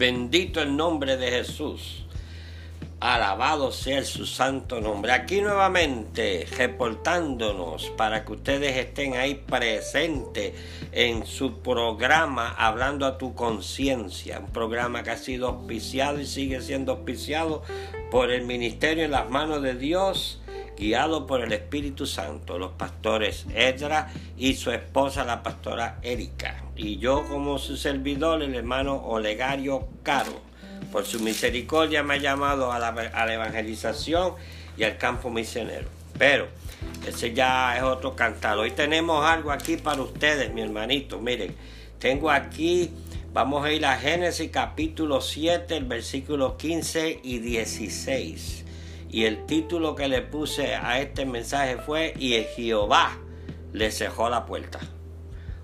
Bendito el nombre de Jesús. Alabado sea su santo nombre. Aquí nuevamente reportándonos para que ustedes estén ahí presentes en su programa Hablando a tu conciencia. Un programa que ha sido auspiciado y sigue siendo auspiciado por el ministerio en las manos de Dios guiado por el Espíritu Santo, los pastores Edra y su esposa la pastora Erika, y yo como su servidor, el hermano Olegario Caro. Por su misericordia me ha llamado a la, evangelización y al campo misionero. Pero ese ya es otro cantar. Hoy tenemos algo aquí para ustedes, mi hermanito. Miren, tengo aquí, vamos a ir a Génesis capítulo 7, el versículo 15 y 16. Y el título que le puse a este mensaje fue, y Jehová le cejó la puerta.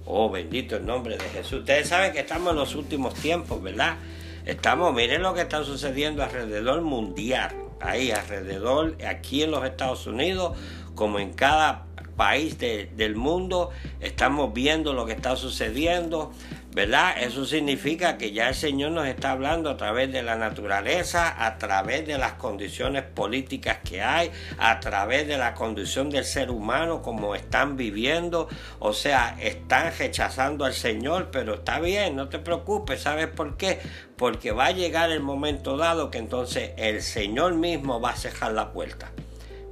Oh, bendito el nombre de Jesús. Ustedes saben que estamos en los últimos tiempos, ¿verdad? Estamos, miren lo que está sucediendo alrededor mundial, ahí alrededor, aquí en los Estados Unidos, como en cada país del mundo, estamos viendo lo que está sucediendo. ¿verdad? Eso significa que ya el Señor nos está hablando a través de la naturaleza, a través de las condiciones políticas que hay, a través de la condición del ser humano, como están viviendo. O sea, están rechazando al Señor, pero está bien, no te preocupes, ¿sabes por qué? Porque va a llegar el momento dado que entonces el Señor mismo va a cejar la puerta.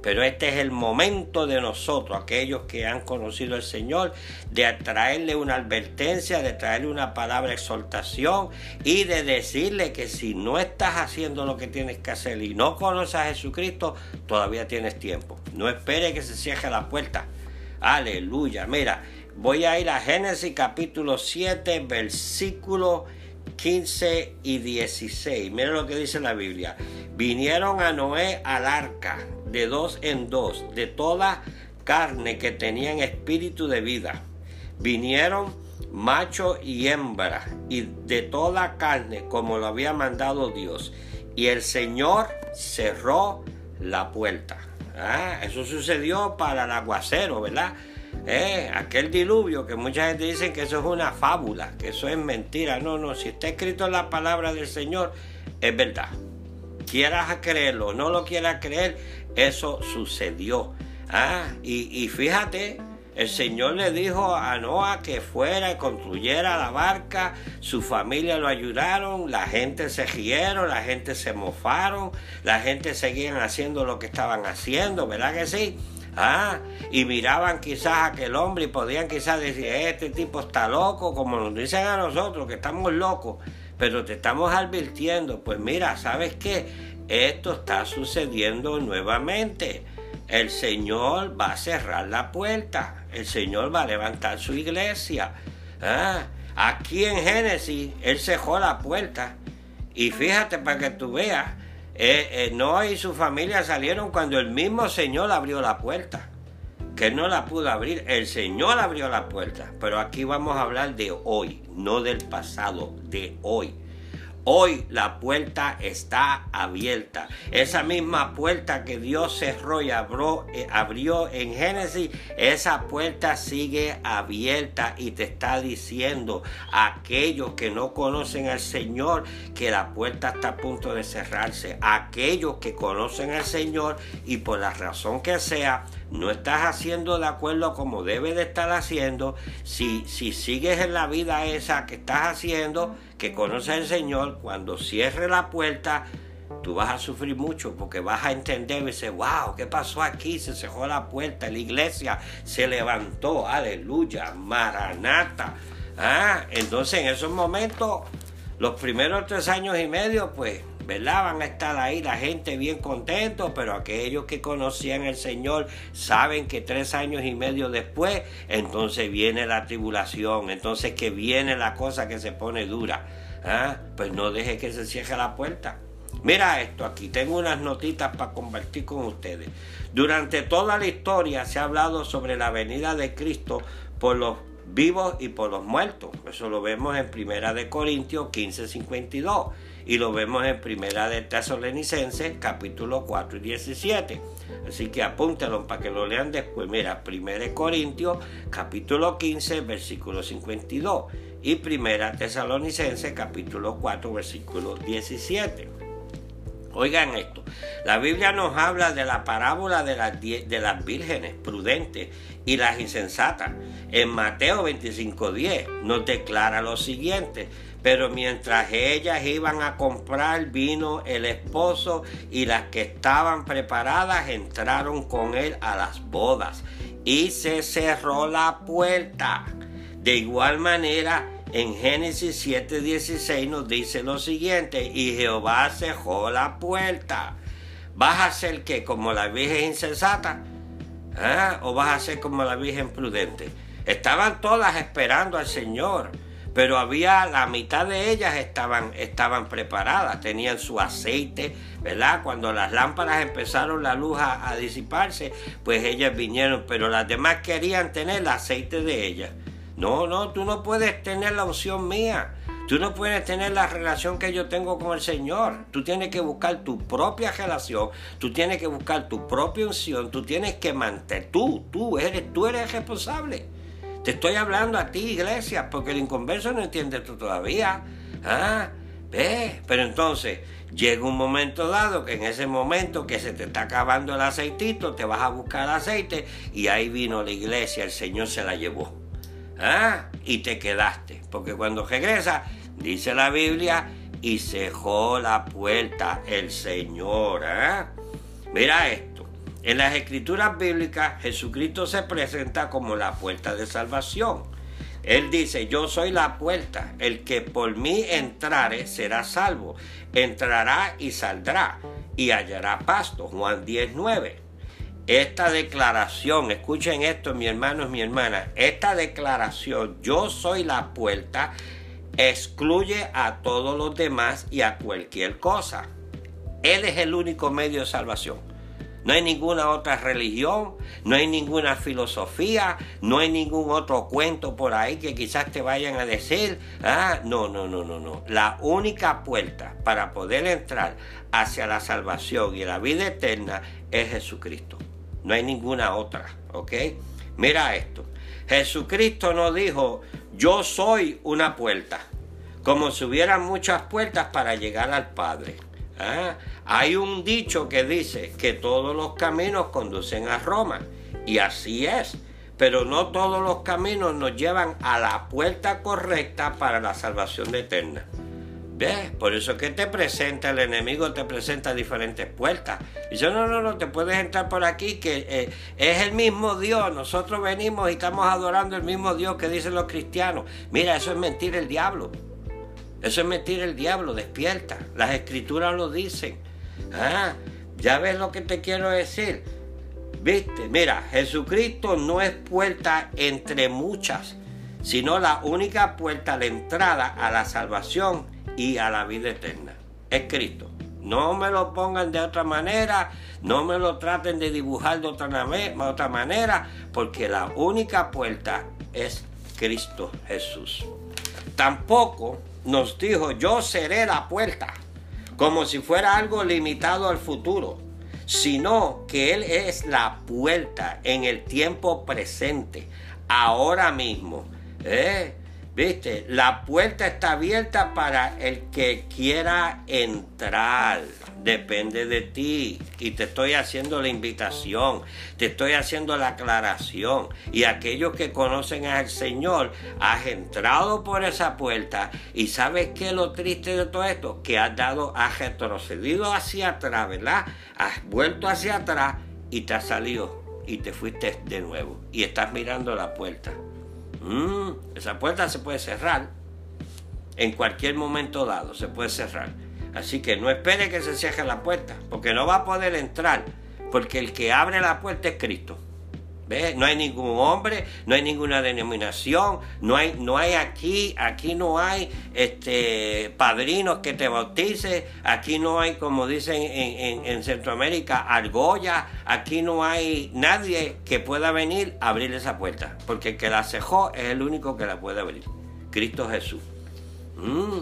Pero este es el momento de nosotros, aquellos que han conocido al Señor, de traerle una advertencia, de traerle una palabra de exhortación y de decirle que si no estás haciendo lo que tienes que hacer y no conoces a Jesucristo, todavía tienes tiempo. No espere que se cierre la puerta. Aleluya. Mira, voy a ir a Génesis capítulo 7, versículo 15 y 16. Mira lo que dice la Biblia. Vinieron a Noé al arca de dos en dos, de toda carne que tenían espíritu de vida. Vinieron macho y hembra, y de toda carne, como lo había mandado Dios. Y el Señor cerró la puerta. Ah, eso sucedió para el aguacero, ¿verdad? Eh, aquel diluvio que mucha gente dice que eso es una fábula, que eso es mentira. No, no, si está escrito en la palabra del Señor, es verdad. Quieras creerlo o no lo quieras creer, eso sucedió. Ah, y, fíjate, el Señor le dijo a Noah que fuera y construyera la barca, su familia lo ayudaron, la gente se rieron, la gente se mofaron, la gente seguían haciendo lo que estaban haciendo, ¿verdad que sí? Ah, y miraban quizás a aquel hombre y podían quizás decir, este tipo está loco, como nos dicen a nosotros, que estamos locos, pero te estamos advirtiendo, pues mira, ¿sabes qué? Esto está sucediendo nuevamente. El Señor va a cerrar la puerta. El Señor va a levantar su iglesia. Ah, aquí en Génesis, Él cerró la puerta. Y fíjate para que tú veas, eh, eh, Noé y su familia salieron cuando el mismo Señor abrió la puerta. Que no la pudo abrir, el Señor abrió la puerta. Pero aquí vamos a hablar de hoy, no del pasado, de hoy. Hoy la puerta está abierta. Esa misma puerta que Dios cerró y abrió, eh, abrió, en Génesis, esa puerta sigue abierta y te está diciendo a aquellos que no conocen al Señor que la puerta está a punto de cerrarse. aquellos que conocen al Señor y por la razón que sea, no estás haciendo de acuerdo como debe de estar haciendo, si, si sigues en la vida esa que estás haciendo, que conoces al Señor, cuando cierre la puerta, tú vas a sufrir mucho porque vas a entender y decir, wow, ¿qué pasó aquí? Se cerró la puerta, la iglesia se levantó, aleluya, maranata. Ah, entonces en esos momentos, los primeros tres años y medio, pues ¿verdad? Van a estar ahí la gente bien contento, pero aquellos que conocían al Señor saben que tres años y medio después, entonces viene la tribulación, entonces que viene la cosa que se pone dura. ¿ah? Pues no deje que se cierre la puerta. Mira esto, aquí tengo unas notitas para compartir con ustedes. Durante toda la historia se ha hablado sobre la venida de Cristo por los vivos y por los muertos. Eso lo vemos en Primera de Corintios 15:52 y lo vemos en Primera de Tesalonicenses capítulo 4 y 17. Así que apúntalo para que lo lean después. Mira, Primera de Corintios capítulo 15 versículo 52 y Primera Tesalonicense capítulo 4 versículo 17. Oigan esto, la Biblia nos habla de la parábola de las, de las vírgenes prudentes y las insensatas. En Mateo 25.10 nos declara lo siguiente, pero mientras ellas iban a comprar vino el esposo y las que estaban preparadas entraron con él a las bodas y se cerró la puerta. De igual manera, en Génesis 7:16 nos dice lo siguiente, y Jehová cerró la puerta. ¿Vas a ser que como la Virgen insensata? ¿Ah? ¿O vas a ser como la Virgen prudente? Estaban todas esperando al Señor pero había la mitad de ellas estaban, estaban preparadas, tenían su aceite, ¿verdad? Cuando las lámparas empezaron la luz a, disiparse, pues ellas vinieron, pero las demás querían tener el aceite de ellas. No, no, tú no puedes tener la unción mía. Tú no puedes tener la relación que yo tengo con el Señor. Tú tienes que buscar tu propia relación. Tú tienes que buscar tu propia unción. Tú tienes que mantener. Tú, tú eres, tú eres responsable. Te estoy hablando a ti, iglesia, porque el inconverso no entiende esto todavía. Ah, pero entonces llega un momento dado que en ese momento que se te está acabando el aceitito, te vas a buscar aceite y ahí vino la iglesia, el Señor se la llevó. ¿Ah? Y te quedaste, porque cuando regresa, dice la Biblia, y cejó la puerta el Señor. ¿ah? Mira esto. En las escrituras bíblicas Jesucristo se presenta como la puerta de salvación. Él dice, yo soy la puerta, el que por mí entrare será salvo, entrará y saldrá y hallará pasto. Juan 19. Esta declaración, escuchen esto mi hermano y mi hermana, esta declaración, yo soy la puerta, excluye a todos los demás y a cualquier cosa. Él es el único medio de salvación. No hay ninguna otra religión, no hay ninguna filosofía, no hay ningún otro cuento por ahí que quizás te vayan a decir. Ah, no, no, no, no, no. La única puerta para poder entrar hacia la salvación y la vida eterna es Jesucristo. No hay ninguna otra, ¿ok? Mira esto. Jesucristo no dijo, yo soy una puerta, como si hubieran muchas puertas para llegar al Padre. ¿Ah? Hay un dicho que dice que todos los caminos conducen a Roma, y así es, pero no todos los caminos nos llevan a la puerta correcta para la salvación eterna. ¿Ves? Por eso que te presenta, el enemigo te presenta diferentes puertas. Y dice, no, no, no, te puedes entrar por aquí, que eh, es el mismo Dios. Nosotros venimos y estamos adorando el mismo Dios que dicen los cristianos. Mira, eso es mentir el diablo. Eso es mentir el diablo, despierta. Las escrituras lo dicen. Ah, ya ves lo que te quiero decir. Viste, mira, Jesucristo no es puerta entre muchas, sino la única puerta de entrada a la salvación y a la vida eterna. Es Cristo. No me lo pongan de otra manera, no me lo traten de dibujar de otra, de otra manera, porque la única puerta es Cristo Jesús. Tampoco nos dijo, yo seré la puerta, como si fuera algo limitado al futuro, sino que Él es la puerta en el tiempo presente, ahora mismo. ¿Eh? ¿Viste? La puerta está abierta para el que quiera entrar depende de ti. Y te estoy haciendo la invitación, te estoy haciendo la aclaración. Y aquellos que conocen al Señor, has entrado por esa puerta y sabes qué es lo triste de todo esto, que has dado, has retrocedido hacia atrás, ¿verdad? Has vuelto hacia atrás y te has salido y te fuiste de nuevo y estás mirando la puerta. Mm, esa puerta se puede cerrar en cualquier momento dado, se puede cerrar. Así que no espere que se cierre la puerta, porque no va a poder entrar, porque el que abre la puerta es Cristo. No hay ningún hombre, no hay ninguna denominación, no hay, no hay aquí, aquí no hay este, padrinos que te bautice, aquí no hay, como dicen en, en, Centroamérica, argolla, aquí no hay nadie que pueda venir a abrir esa puerta, porque el que la cejó es el único que la puede abrir, Cristo Jesús. Mm.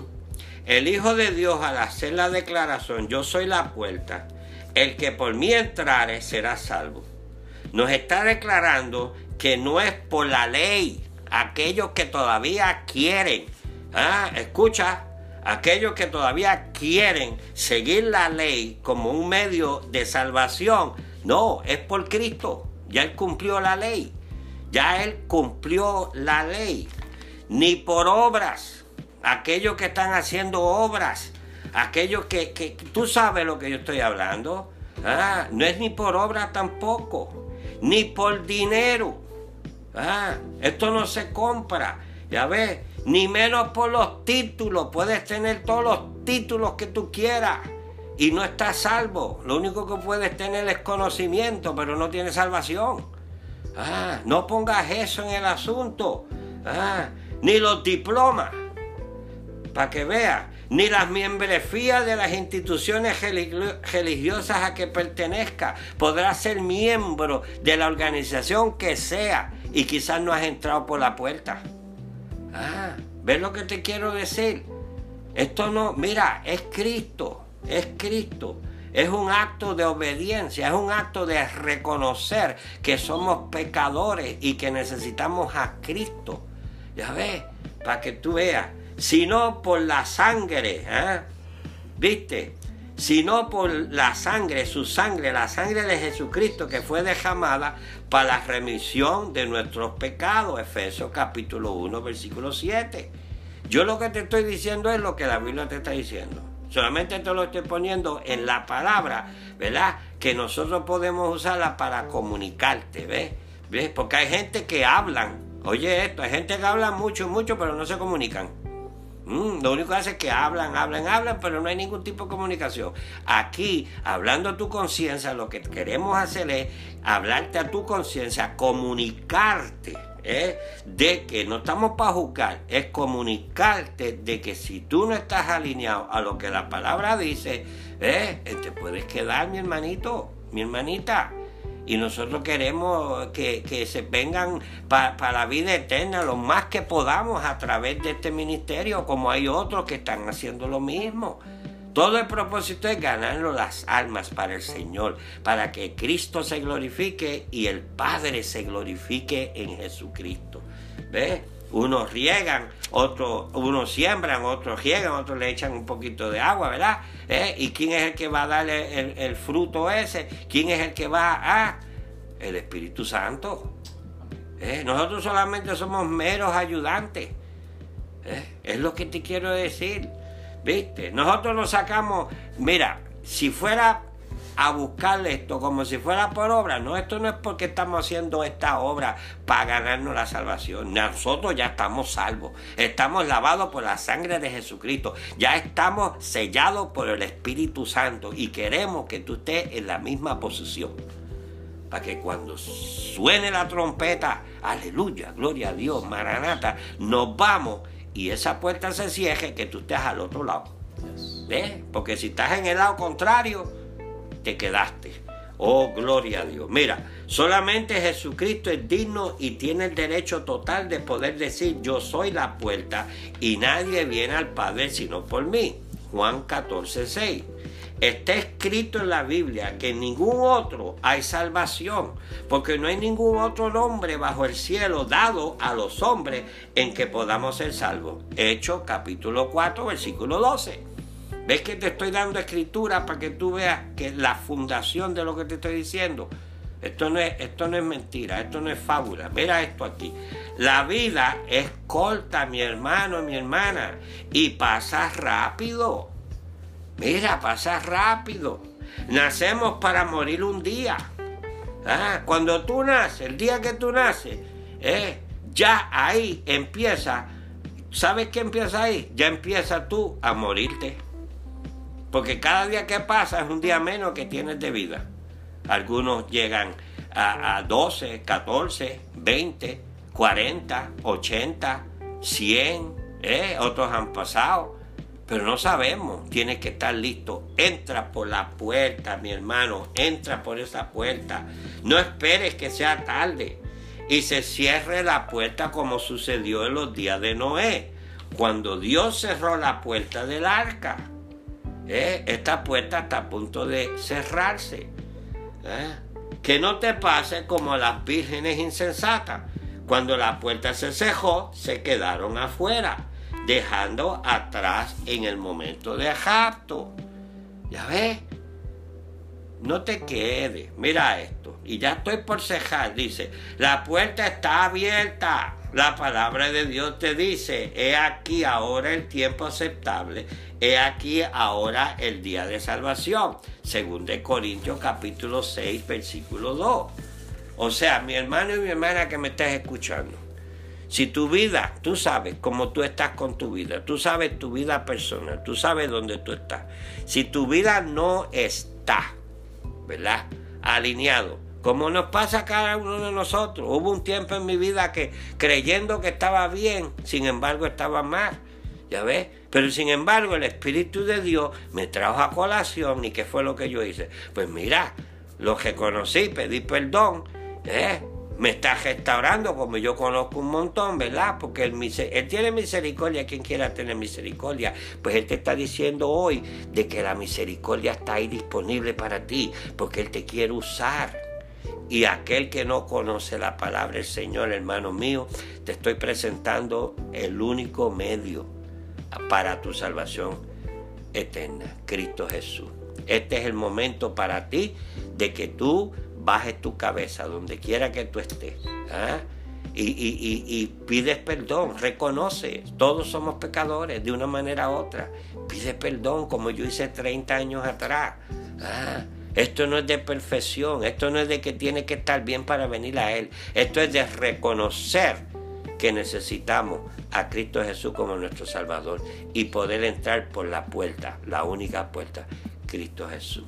El Hijo de Dios al hacer la declaración, yo soy la puerta, el que por mí entrare será salvo. Nos está declarando que no es por la ley. aquellos que todavía quieren, ah, escucha, aquellos que todavía quieren seguir la ley como un medio de salvación, no, es por Cristo, ya Él cumplió la ley, ya Él cumplió la ley, ni por obras, aquellos que están haciendo obras, aquellos que, que tú sabes lo que yo estoy hablando, ah, no es ni por obras tampoco, ni por dinero, ah, esto no se compra, ya ves, ni menos por los títulos. Puedes tener todos los títulos que tú quieras y no estás salvo. Lo único que puedes tener es conocimiento, pero no tienes salvación. Ah, no pongas eso en el asunto. Ah, ni los diplomas, para que veas, ni las membresías de las instituciones religiosas a que pertenezca. Podrás ser miembro de la organización que sea y quizás no has entrado por la puerta. Ah, ¿ves lo que te quiero decir? Esto no, mira, es Cristo, es Cristo. Es un acto de obediencia, es un acto de reconocer que somos pecadores y que necesitamos a Cristo. Ya ves, para que tú veas, si no por la sangre, ¿eh? ¿viste? sino por la sangre, su sangre, la sangre de Jesucristo que fue derramada para la remisión de nuestros pecados. Efesios capítulo 1, versículo 7. Yo lo que te estoy diciendo es lo que la Biblia te está diciendo. Solamente te lo estoy poniendo en la palabra, ¿verdad? Que nosotros podemos usarla para comunicarte, ¿ves? ¿ves? Porque hay gente que hablan. Oye esto, hay gente que habla mucho, mucho, pero no se comunican. Mm, lo único que hace es que hablan, hablan, hablan, pero no hay ningún tipo de comunicación. Aquí, hablando a tu conciencia, lo que queremos hacer es hablarte a tu conciencia, comunicarte. ¿eh? De que no estamos para juzgar, es comunicarte de que si tú no estás alineado a lo que la palabra dice, ¿eh? te puedes quedar, mi hermanito, mi hermanita. Y nosotros queremos que, se vengan para la vida eterna lo más que podamos a través de este ministerio, como hay otros que están haciendo lo mismo. Todo el propósito es ganarnos las almas para el Señor, para que Cristo se glorifique y el Padre se glorifique en Jesucristo. ¿Ves? Unos riegan, otros, unos siembran, otros riegan, otros le echan un poquito de agua, ¿verdad? ¿Eh? ¿Y quién es el que va a darle el, fruto ese? ¿Quién es el que va a...? El Espíritu Santo. ¿Eh? Nosotros solamente somos meros ayudantes. ¿Eh? Es lo que te quiero decir. ¿Viste? Nosotros nos sacamos... Mira, si fuera a buscarle esto como si fuera por obra. No, esto no es porque estamos haciendo esta obra para ganarnos la salvación. Nosotros ya estamos salvos. Estamos lavados por la sangre de Jesucristo. Ya estamos sellados por el Espíritu Santo y queremos que tú estés en la misma posición. Para que cuando suene la trompeta, aleluya, gloria a Dios, maranata, nos vamos y esa puerta se cierre que tú estés al otro lado. ¿Ves? Porque si estás en el lado contrario, te quedaste. Oh, gloria a Dios. Mira, solamente Jesucristo es digno y tiene el derecho total de poder decir, yo soy la puerta y nadie viene al Padre sino por mí. Juan 14, 6. Está escrito en la Biblia que en ningún otro hay salvación, porque no hay ningún otro nombre bajo el cielo dado a los hombres en que podamos ser salvos. Hechos capítulo 4, versículo 12. ¿Ves que te estoy dando escritura para que tú veas que la fundación de lo que te estoy diciendo? Esto no es, esto no es mentira, esto no es fábula. Mira esto aquí. La vida es corta, mi hermano mi hermana, y pasa rápido. Mira, pasa rápido. Nacemos para morir un día. Ah, cuando tú naces, el día que tú naces, eh, ya ahí empieza. ¿Sabes qué empieza ahí? Ya empieza tú a morirte. Porque cada día que pasa es un día menos que tienes de vida. Algunos llegan a, 12, 14, 20, 40, 80, 100, otros han pasado. Pero no sabemos, tienes que estar listo. Entra por la puerta, mi hermano, entra por esa puerta. No esperes que sea tarde y se cierre la puerta como sucedió en los días de Noé, cuando Dios cerró la puerta del arca. ¿Eh? esta puerta está a punto de cerrarse. ¿eh? Que no te pase como las vírgenes insensatas. Cuando la puerta se cejó, se quedaron afuera, dejando atrás en el momento de rapto. ¿Ya ves? No te quedes. Mira esto. Y ya estoy por cejar. Dice, la puerta está abierta. La palabra de Dios te dice, he aquí ahora el tiempo aceptable, he aquí ahora el día de salvación. Según de Corintios capítulo 6, versículo 2. O sea, mi hermano y mi hermana que me estás escuchando, si tu vida, tú sabes cómo tú estás con tu vida, tú sabes tu vida personal, tú sabes dónde tú estás. Si tu vida no está, ¿verdad? Alineado como nos pasa a cada uno de nosotros. Hubo un tiempo en mi vida que creyendo que estaba bien, sin embargo estaba mal. ¿Ya ves? Pero sin embargo el Espíritu de Dios me trajo a colación y ¿qué fue lo que yo hice? Pues mira, lo que conocí, pedí perdón, ¿eh? me está restaurando como yo conozco un montón, ¿verdad? Porque él, él, tiene misericordia, quien quiera tener misericordia. Pues Él te está diciendo hoy de que la misericordia está ahí disponible para ti, porque Él te quiere usar. Y aquel que no conoce la palabra del Señor, hermano mío, te estoy presentando el único medio para tu salvación eterna, Cristo Jesús. Este es el momento para ti de que tú bajes tu cabeza donde quiera que tú estés. ¿ah? Y, pides perdón, reconoce, todos somos pecadores de una manera u otra. Pide perdón como yo hice 30 años atrás. ¿ah? Esto no es de perfección, esto no es de que tiene que estar bien para venir a Él. Esto es de reconocer que necesitamos a Cristo Jesús como nuestro Salvador y poder entrar por la puerta, la única puerta, Cristo Jesús.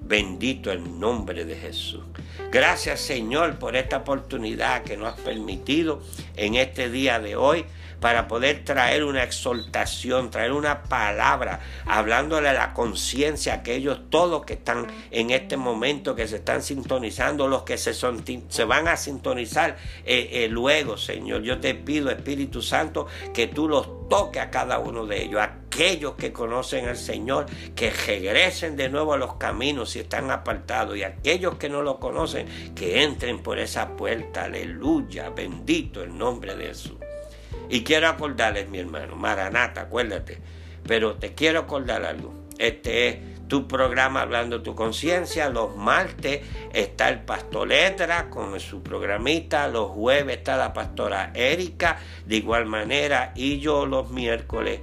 Bendito el nombre de Jesús. Gracias Señor por esta oportunidad que nos has permitido en este día de hoy para poder traer una exaltación, traer una palabra, hablándole a la conciencia a aquellos todos que están en este momento, que se están sintonizando, los que se, son, se van a sintonizar eh, eh, luego, Señor. Yo te pido, Espíritu Santo, que tú los toques a cada uno de ellos, aquellos que conocen al Señor, que regresen de nuevo a los caminos si están apartados, y aquellos que no lo conocen, que entren por esa puerta. Aleluya, bendito el nombre de Jesús. Y quiero acordarles, mi hermano, Maranata, acuérdate. Pero te quiero acordar algo. Este es tu programa Hablando tu Conciencia. Los martes está el Pastor Letra con su programita. Los jueves está la pastora Erika. De igual manera. Y yo los miércoles,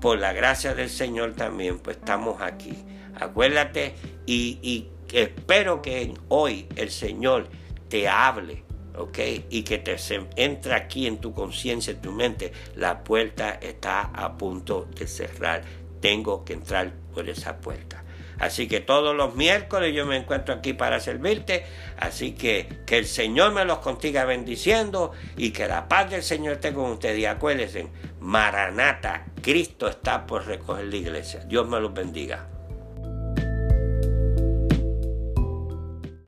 por la gracia del Señor también, pues estamos aquí. Acuérdate y, y espero que hoy el Señor te hable ¿ok? Y que te entra aquí en tu conciencia, en tu mente, la puerta está a punto de cerrar. Tengo que entrar por esa puerta. Así que todos los miércoles yo me encuentro aquí para servirte. Así que que el Señor me los contiga bendiciendo y que la paz del Señor esté con ustedes. Y acuérdense, Maranata, Cristo está por recoger la iglesia. Dios me los bendiga.